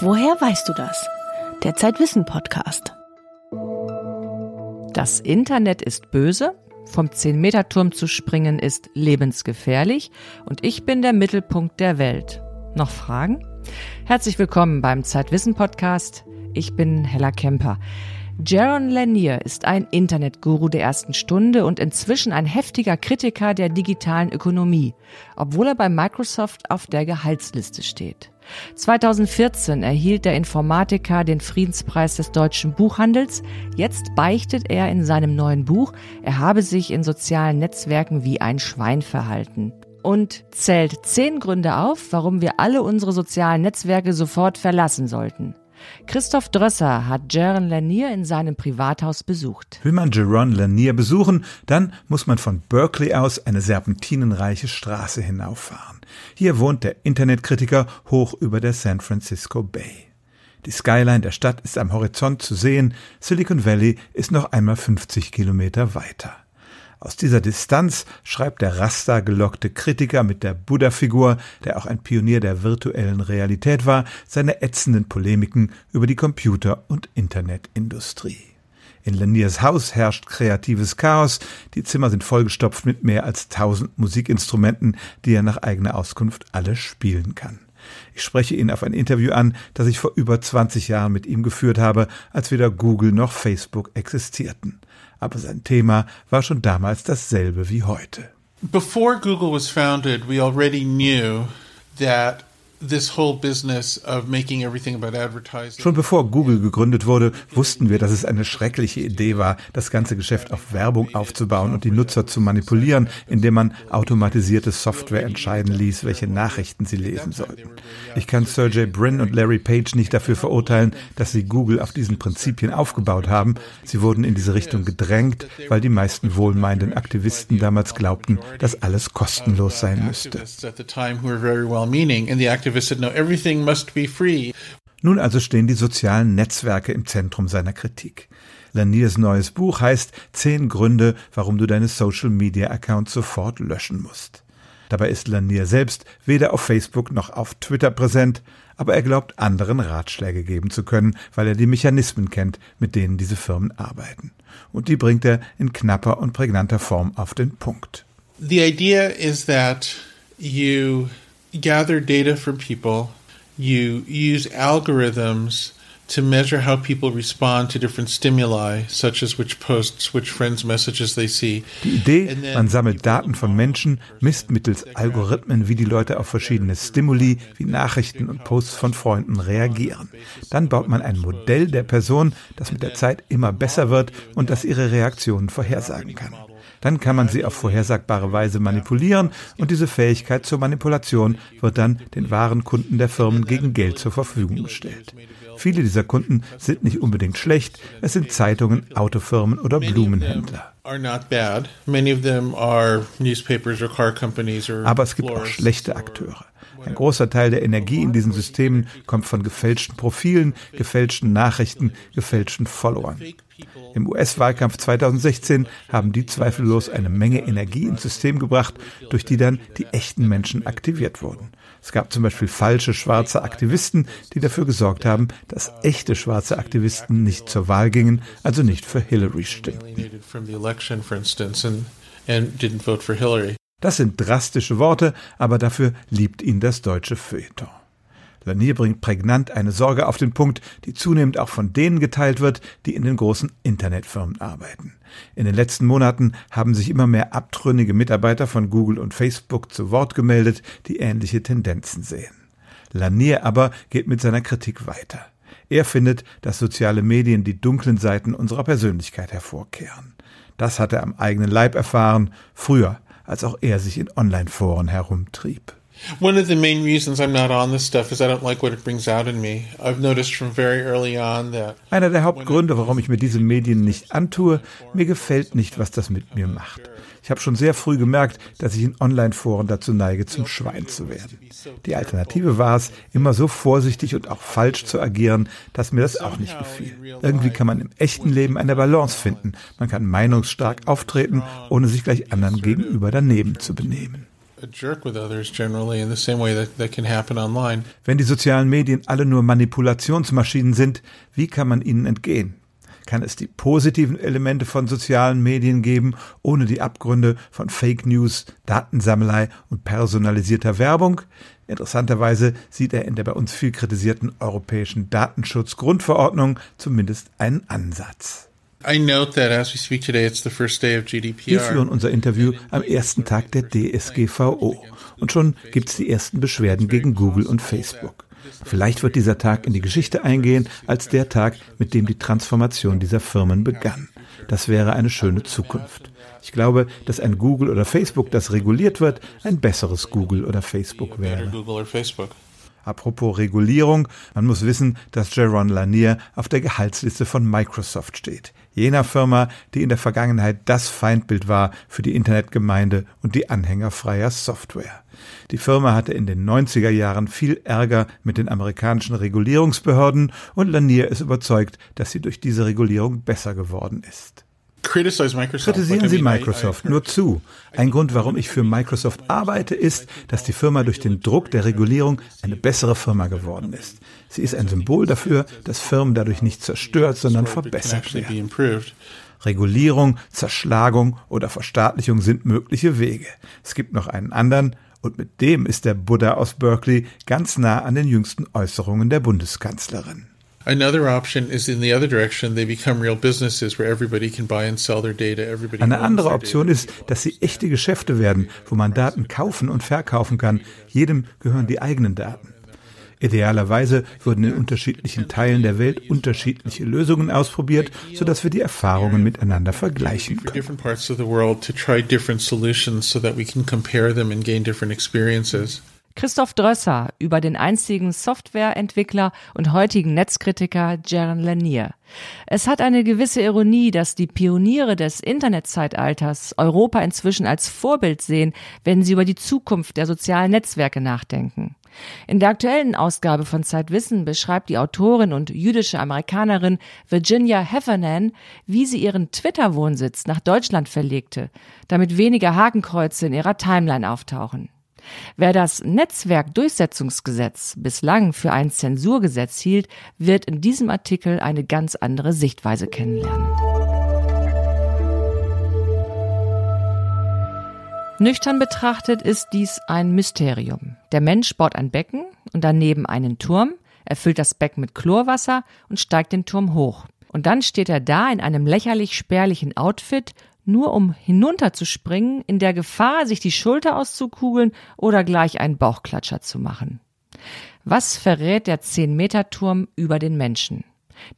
Woher weißt du das? Der Zeitwissen Podcast. Das Internet ist böse, vom 10-Meter-Turm zu springen ist lebensgefährlich und ich bin der Mittelpunkt der Welt. Noch Fragen? Herzlich willkommen beim Zeitwissen Podcast. Ich bin Hella Kemper. Jaron Lanier ist ein Internetguru der ersten Stunde und inzwischen ein heftiger Kritiker der digitalen Ökonomie, obwohl er bei Microsoft auf der Gehaltsliste steht. 2014 erhielt der Informatiker den Friedenspreis des deutschen Buchhandels. Jetzt beichtet er in seinem neuen Buch, er habe sich in sozialen Netzwerken wie ein Schwein verhalten und zählt zehn Gründe auf, warum wir alle unsere sozialen Netzwerke sofort verlassen sollten. Christoph Drösser hat Jaron Lanier in seinem Privathaus besucht. Will man Jaron Lanier besuchen, dann muss man von Berkeley aus eine serpentinenreiche Straße hinauffahren. Hier wohnt der Internetkritiker hoch über der San Francisco Bay. Die Skyline der Stadt ist am Horizont zu sehen, Silicon Valley ist noch einmal 50 Kilometer weiter. Aus dieser Distanz schreibt der Rasta gelockte Kritiker mit der Buddha-Figur, der auch ein Pionier der virtuellen Realität war, seine ätzenden Polemiken über die Computer- und Internetindustrie. In Laniers Haus herrscht kreatives Chaos. Die Zimmer sind vollgestopft mit mehr als tausend Musikinstrumenten, die er nach eigener Auskunft alle spielen kann. Ich spreche ihn auf ein Interview an, das ich vor über 20 Jahren mit ihm geführt habe, als weder Google noch Facebook existierten aber sein Thema war schon damals dasselbe wie heute. Before Google was founded, we already knew that Schon bevor Google gegründet wurde, wussten wir, dass es eine schreckliche Idee war, das ganze Geschäft auf Werbung aufzubauen und die Nutzer zu manipulieren, indem man automatisierte Software entscheiden ließ, welche Nachrichten sie lesen sollten. Ich kann Sergey Brin und Larry Page nicht dafür verurteilen, dass sie Google auf diesen Prinzipien aufgebaut haben. Sie wurden in diese Richtung gedrängt, weil die meisten wohlmeinenden Aktivisten damals glaubten, dass alles kostenlos sein müsste. Activists said, no, everything must be free. Nun also stehen die sozialen Netzwerke im Zentrum seiner Kritik. Laniers neues Buch heißt Zehn Gründe, warum du deine Social Media Accounts sofort löschen musst. Dabei ist Lanier selbst weder auf Facebook noch auf Twitter präsent, aber er glaubt, anderen Ratschläge geben zu können, weil er die Mechanismen kennt, mit denen diese Firmen arbeiten. Und die bringt er in knapper und prägnanter Form auf den Punkt. The idea is that you gather data from people, you use algorithms to measure how people respond to different stimuli, such as which posts, which friends' messages they see. Die Idee, man sammelt Daten von Menschen, misst mittels Algorithmen, wie die Leute auf verschiedene Stimuli wie Nachrichten und Posts von Freunden reagieren. Dann baut man ein Modell der Person, das mit der Zeit immer besser wird und das ihre Reaktionen vorhersagen kann. Dann kann man sie auf vorhersagbare Weise manipulieren und diese Fähigkeit zur Manipulation wird dann den wahren Kunden der Firmen gegen Geld zur Verfügung gestellt. Viele dieser Kunden sind nicht unbedingt schlecht, es sind Zeitungen, Autofirmen oder Blumenhändler. Aber es gibt auch schlechte Akteure. Ein großer Teil der Energie in diesen Systemen kommt von gefälschten Profilen, gefälschten Nachrichten, gefälschten Followern. Im US-Wahlkampf 2016 haben die zweifellos eine Menge Energie ins System gebracht, durch die dann die echten Menschen aktiviert wurden. Es gab zum Beispiel falsche schwarze Aktivisten, die dafür gesorgt haben, dass echte schwarze Aktivisten nicht zur Wahl gingen, also nicht für Hillary stimmten. Das sind drastische Worte, aber dafür liebt ihn das deutsche Feuilleton. Lanier bringt prägnant eine Sorge auf den Punkt, die zunehmend auch von denen geteilt wird, die in den großen Internetfirmen arbeiten. In den letzten Monaten haben sich immer mehr abtrünnige Mitarbeiter von Google und Facebook zu Wort gemeldet, die ähnliche Tendenzen sehen. Lanier aber geht mit seiner Kritik weiter. Er findet, dass soziale Medien die dunklen Seiten unserer Persönlichkeit hervorkehren. Das hat er am eigenen Leib erfahren, früher, als auch er sich in Online-Foren herumtrieb. One of the main reasons I'm not on this stuff is I don't like what it brings out in me. I've noticed from very early on that Einer der Hauptgründe, warum ich mir diese Medien nicht antue, mir gefällt nicht, was das mit mir macht. Ich habe schon sehr früh gemerkt, dass ich in Online-Foren dazu neige, zum Schwein zu werden. Die Alternative war es, immer so vorsichtig und auch falsch zu agieren, dass mir das auch nicht gefiel. Irgendwie kann man im echten Leben eine Balance finden. Man kann meinungsstark auftreten, ohne sich gleich anderen gegenüber daneben zu benehmen. Wenn die sozialen Medien alle nur Manipulationsmaschinen sind, wie kann man ihnen entgehen? Kann es die positiven Elemente von sozialen Medien geben, ohne die Abgründe von Fake News, Datensammelei und personalisierter Werbung? Interessanterweise sieht er in der bei uns viel kritisierten europäischen Datenschutzgrundverordnung zumindest einen Ansatz. Wir führen unser Interview am ersten Tag der DSGVO und schon gibt es die ersten Beschwerden gegen Google und Facebook. Vielleicht wird dieser Tag in die Geschichte eingehen als der Tag, mit dem die Transformation dieser Firmen begann. Das wäre eine schöne Zukunft. Ich glaube, dass ein Google oder Facebook, das reguliert wird, ein besseres Google oder Facebook wäre. Apropos Regulierung, man muss wissen, dass Jaron Lanier auf der Gehaltsliste von Microsoft steht. Jener Firma, die in der Vergangenheit das Feindbild war für die Internetgemeinde und die Anhänger freier Software. Die Firma hatte in den 90er Jahren viel Ärger mit den amerikanischen Regulierungsbehörden und Lanier ist überzeugt, dass sie durch diese Regulierung besser geworden ist. Kritisieren Sie Microsoft nur zu. Ein Grund, warum ich für Microsoft arbeite, ist, dass die Firma durch den Druck der Regulierung eine bessere Firma geworden ist. Sie ist ein Symbol dafür, dass Firmen dadurch nicht zerstört, sondern verbessert werden. Regulierung, Zerschlagung oder Verstaatlichung sind mögliche Wege. Es gibt noch einen anderen, und mit dem ist der Buddha aus Berkeley ganz nah an den jüngsten Äußerungen der Bundeskanzlerin. Eine andere Option ist, dass sie echte Geschäfte werden, wo man Daten kaufen und verkaufen kann. Jedem gehören die eigenen Daten. Idealerweise würden in unterschiedlichen Teilen der Welt unterschiedliche Lösungen ausprobiert, sodass wir die Erfahrungen miteinander vergleichen können. Christoph Drösser über den einzigen Softwareentwickler und heutigen Netzkritiker Jaron Lanier. Es hat eine gewisse Ironie, dass die Pioniere des Internetzeitalters Europa inzwischen als Vorbild sehen, wenn sie über die Zukunft der sozialen Netzwerke nachdenken. In der aktuellen Ausgabe von Zeitwissen beschreibt die Autorin und jüdische Amerikanerin Virginia Heffernan, wie sie ihren Twitter-Wohnsitz nach Deutschland verlegte, damit weniger Hakenkreuze in ihrer Timeline auftauchen. Wer das Netzwerkdurchsetzungsgesetz bislang für ein Zensurgesetz hielt, wird in diesem Artikel eine ganz andere Sichtweise kennenlernen. Nüchtern betrachtet ist dies ein Mysterium. Der Mensch baut ein Becken und daneben einen Turm, erfüllt das Becken mit Chlorwasser und steigt den Turm hoch. Und dann steht er da in einem lächerlich spärlichen Outfit nur um hinunterzuspringen, in der Gefahr, sich die Schulter auszukugeln oder gleich einen Bauchklatscher zu machen. Was verrät der 10-Meter-Turm über den Menschen?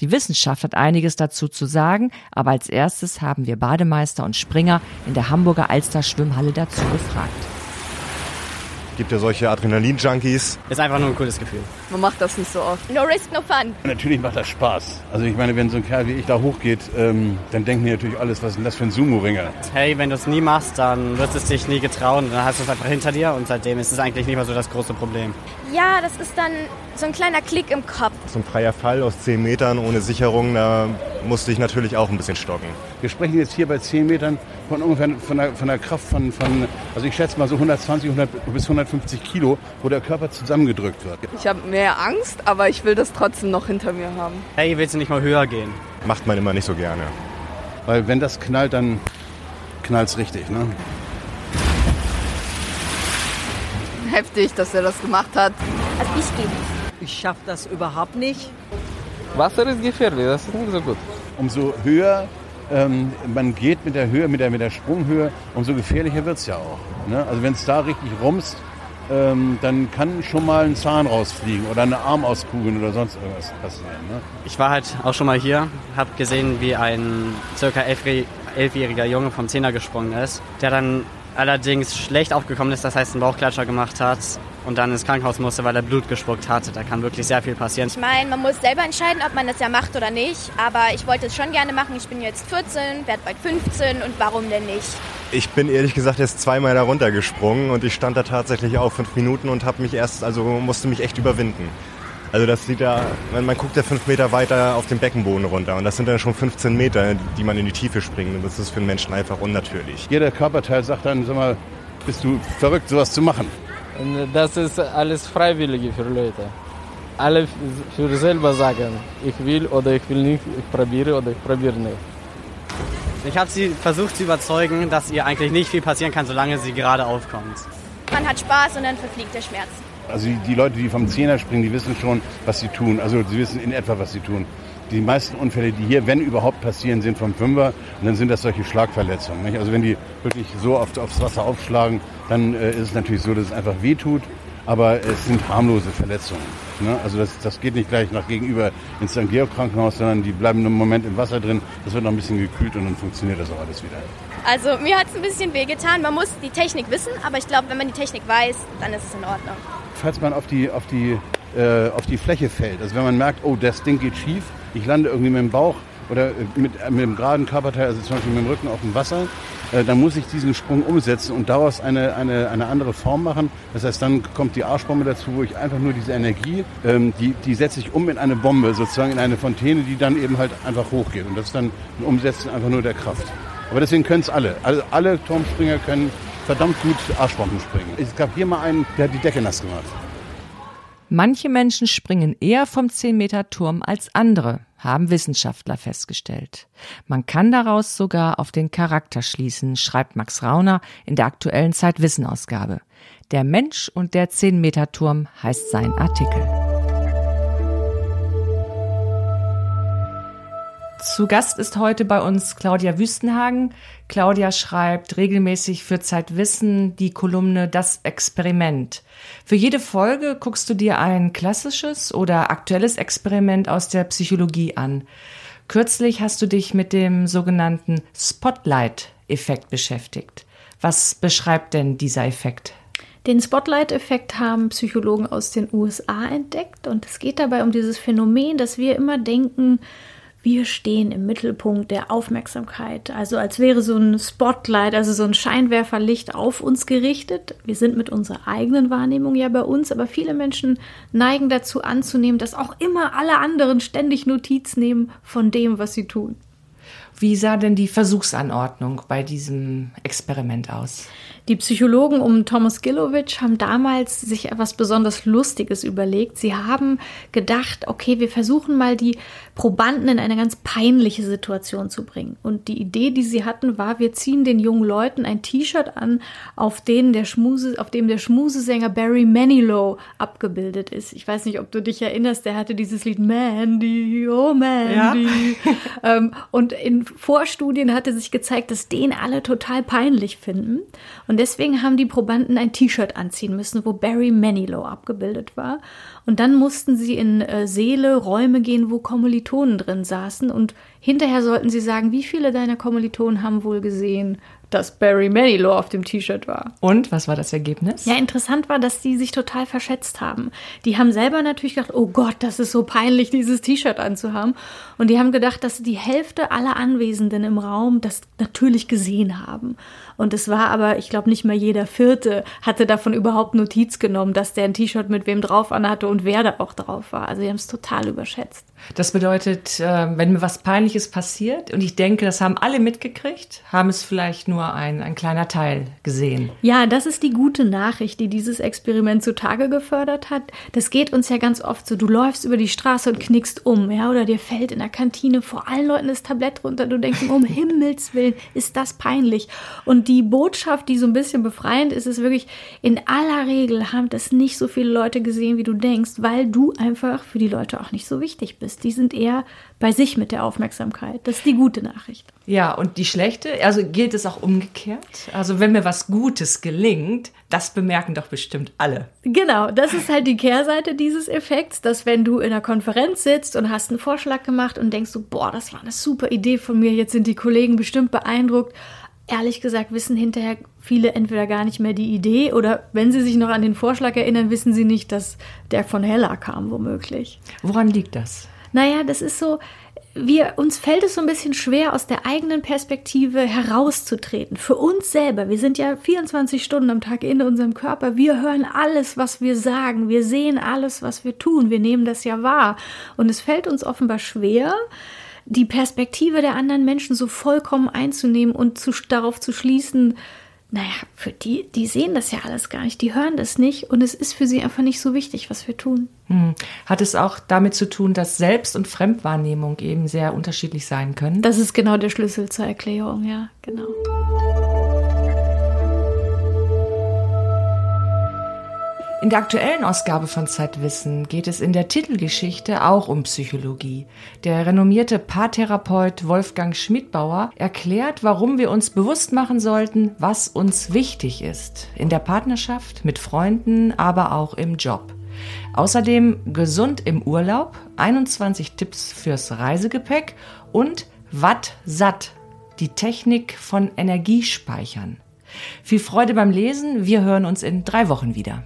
Die Wissenschaft hat einiges dazu zu sagen, aber als erstes haben wir Bademeister und Springer in der Hamburger Alster Schwimmhalle dazu gefragt. Gibt ja solche Adrenalin-Junkies. Ist einfach nur ein cooles Gefühl. Man macht das nicht so oft. No risk, no fun. Natürlich macht das Spaß. Also ich meine, wenn so ein Kerl wie ich da hochgeht, ähm, dann denken die natürlich alles, was ist denn das für ein Sumo-Ringer? Hey, wenn du es nie machst, dann wirst du es dich nie getrauen. Dann hast du es einfach hinter dir und seitdem ist es eigentlich nicht mehr so das große Problem. Ja, das ist dann so ein kleiner Klick im Kopf. So ein freier Fall aus 10 Metern ohne Sicherung, da musste ich natürlich auch ein bisschen stocken. Wir sprechen jetzt hier bei 10 Metern von ungefähr von der, von der Kraft von, von, also ich schätze mal so 120 100, bis 150 Kilo, wo der Körper zusammengedrückt wird. Ich habe mehr Angst, aber ich will das trotzdem noch hinter mir haben. Hey, willst du nicht mal höher gehen? Macht man immer nicht so gerne. Weil wenn das knallt, dann knallt es richtig, ne? Heftig, dass er das gemacht hat. Also ich gehe nicht. Ich schaffe das überhaupt nicht. Wasser ist gefährlich, das ist nicht so gut. Umso höher ähm, man geht mit der Höhe, mit der, mit der Sprunghöhe, umso gefährlicher wird es ja auch. Ne? Also wenn es da richtig rumst, ähm, dann kann schon mal ein Zahn rausfliegen oder ein Arm auskugeln oder sonst irgendwas passieren. Ne? Ich war halt auch schon mal hier, habe gesehen, wie ein circa elfjähriger Junge vom Zehner gesprungen ist, der dann allerdings schlecht aufgekommen ist, das heißt einen Bauchklatscher gemacht hat und dann ins Krankenhaus musste, weil er Blut gespuckt hatte. Da kann wirklich sehr viel passieren. Ich meine, man muss selber entscheiden, ob man das ja macht oder nicht. Aber ich wollte es schon gerne machen. Ich bin jetzt 14, werde bald 15 und warum denn nicht? Ich bin ehrlich gesagt erst zweimal da runtergesprungen und ich stand da tatsächlich auch fünf Minuten und habe mich erst, also musste mich echt überwinden. Also das sieht ja, man, guckt ja fünf Meter weiter auf den Beckenboden runter und das sind dann schon 15 Meter, die man in die Tiefe springt und das ist für einen Menschen einfach unnatürlich. Jeder Körperteil sagt dann, sag mal, bist du verrückt, sowas zu machen? Und das ist alles Freiwillige für Leute. Alle für selber sagen, ich will oder ich will nicht, ich probiere oder ich probiere nicht. Ich habe sie versucht zu überzeugen, dass ihr eigentlich nicht viel passieren kann, solange sie gerade aufkommt. Man hat Spaß und dann verfliegt der Schmerz. Also die, die Leute, die vom Zehner springen, die wissen schon, was sie tun. Also sie wissen in etwa, was sie tun. Die meisten Unfälle, die hier, wenn überhaupt passieren, sind vom Fünfer und dann sind das solche Schlagverletzungen. Nicht? Also wenn die wirklich so oft aufs Wasser aufschlagen, dann äh, ist es natürlich so, dass es einfach wehtut, aber es sind harmlose Verletzungen. Ne? Also das, das geht nicht gleich nach gegenüber ins St. Georg Krankenhaus, sondern die bleiben einen Moment im Wasser drin, das wird noch ein bisschen gekühlt und dann funktioniert das auch alles wieder. Also mir hat es ein bisschen wehgetan. Man muss die Technik wissen, aber ich glaube, wenn man die Technik weiß, dann ist es in Ordnung. Falls man auf die, auf die, äh, auf die Fläche fällt, also wenn man merkt, oh, das Ding geht schief, ich lande irgendwie mit dem Bauch oder mit, mit dem geraden Körperteil, also zum Beispiel mit dem Rücken auf dem Wasser, äh, dann muss ich diesen Sprung umsetzen und daraus eine, eine, eine andere Form machen. Das heißt, dann kommt die Arschbombe dazu, wo ich einfach nur diese Energie, ähm, die, die setze ich um in eine Bombe, sozusagen in eine Fontäne, die dann eben halt einfach hochgeht. Und das ist dann ein Umsetzen einfach nur der Kraft. Aber deswegen können es alle. Also alle Turmspringer können verdammt gut Arschbomben springen. Es gab hier mal einen, der hat die Decke nass gemacht. Manche Menschen springen eher vom 10-Meter-Turm als andere, haben Wissenschaftler festgestellt. Man kann daraus sogar auf den Charakter schließen, schreibt Max Rauner in der aktuellen Zeitwissen-Ausgabe. Der Mensch und der 10-Meter-Turm heißt sein Artikel. Zu Gast ist heute bei uns Claudia Wüstenhagen. Claudia schreibt regelmäßig für Zeitwissen die Kolumne Das Experiment. Für jede Folge guckst du dir ein klassisches oder aktuelles Experiment aus der Psychologie an. Kürzlich hast du dich mit dem sogenannten Spotlight-Effekt beschäftigt. Was beschreibt denn dieser Effekt? Den Spotlight-Effekt haben Psychologen aus den USA entdeckt und es geht dabei um dieses Phänomen, dass wir immer denken, wir stehen im Mittelpunkt der Aufmerksamkeit. Also als wäre so ein Spotlight, also so ein Scheinwerferlicht auf uns gerichtet. Wir sind mit unserer eigenen Wahrnehmung ja bei uns, aber viele Menschen neigen dazu anzunehmen, dass auch immer alle anderen ständig Notiz nehmen von dem, was sie tun. Wie sah denn die Versuchsanordnung bei diesem Experiment aus? Die Psychologen um Thomas Gilowitsch haben damals sich etwas besonders Lustiges überlegt. Sie haben gedacht, okay, wir versuchen mal die Probanden in eine ganz peinliche Situation zu bringen. Und die Idee, die sie hatten, war, wir ziehen den jungen Leuten ein T-Shirt an, auf, denen der Schmuse, auf dem der Schmusesänger Barry Manilow abgebildet ist. Ich weiß nicht, ob du dich erinnerst, der hatte dieses Lied Mandy, oh Mandy. Ja. ähm, und in Vorstudien hatte sich gezeigt, dass den alle total peinlich finden. Und deswegen haben die Probanden ein T-Shirt anziehen müssen, wo Barry Manilow abgebildet war. Und dann mussten sie in äh, Seele, Räume gehen, wo Kommilitonen drin saßen. Und hinterher sollten sie sagen, wie viele deiner Kommilitonen haben wohl gesehen, dass Barry Manilow auf dem T-Shirt war. Und was war das Ergebnis? Ja, interessant war, dass die sich total verschätzt haben. Die haben selber natürlich gedacht, oh Gott, das ist so peinlich, dieses T-Shirt anzuhaben. Und die haben gedacht, dass die Hälfte aller Anwesenden im Raum das natürlich gesehen haben. Und es war aber, ich glaube, nicht mal jeder Vierte hatte davon überhaupt Notiz genommen, dass der ein T-Shirt mit wem drauf anhatte und wer da auch drauf war. Also die haben es total überschätzt. Das bedeutet, äh, wenn mir was Peinliches passiert und ich denke, das haben alle mitgekriegt, haben es vielleicht nur ein, ein kleiner Teil gesehen. Ja, das ist die gute Nachricht, die dieses Experiment zutage gefördert hat. Das geht uns ja ganz oft so. Du läufst über die Straße und knickst um, ja, oder dir fällt in der Kantine vor allen Leuten das Tablett runter. Du denkst, um Himmels Willen, ist das peinlich. Und die Botschaft, die so ein bisschen befreiend ist, ist wirklich, in aller Regel haben das nicht so viele Leute gesehen, wie du denkst, weil du einfach für die Leute auch nicht so wichtig bist. Die sind eher bei sich mit der Aufmerksamkeit. Das ist die gute Nachricht. Ja, und die schlechte, also gilt es auch umgekehrt? Also wenn mir was Gutes gelingt, das bemerken doch bestimmt alle. Genau, das ist halt die Kehrseite dieses Effekts, dass wenn du in einer Konferenz sitzt und hast einen Vorschlag gemacht und denkst so, boah, das war eine super Idee von mir, jetzt sind die Kollegen bestimmt beeindruckt. Ehrlich gesagt wissen hinterher viele entweder gar nicht mehr die Idee oder wenn sie sich noch an den Vorschlag erinnern, wissen sie nicht, dass der von Hella kam, womöglich. Woran liegt das? Naja, das ist so, wir, uns fällt es so ein bisschen schwer, aus der eigenen Perspektive herauszutreten. Für uns selber. Wir sind ja 24 Stunden am Tag in unserem Körper. Wir hören alles, was wir sagen. Wir sehen alles, was wir tun. Wir nehmen das ja wahr. Und es fällt uns offenbar schwer, die Perspektive der anderen Menschen so vollkommen einzunehmen und zu, darauf zu schließen, naja, für die, die sehen das ja alles gar nicht, die hören das nicht und es ist für sie einfach nicht so wichtig, was wir tun. Hm. Hat es auch damit zu tun, dass Selbst- und Fremdwahrnehmung eben sehr unterschiedlich sein können? Das ist genau der Schlüssel zur Erklärung, ja, genau. In der aktuellen Ausgabe von Zeitwissen geht es in der Titelgeschichte auch um Psychologie. Der renommierte Paartherapeut Wolfgang Schmidbauer erklärt, warum wir uns bewusst machen sollten, was uns wichtig ist. In der Partnerschaft, mit Freunden, aber auch im Job. Außerdem gesund im Urlaub, 21 Tipps fürs Reisegepäck und Watt satt, die Technik von Energiespeichern. Viel Freude beim Lesen, wir hören uns in drei Wochen wieder.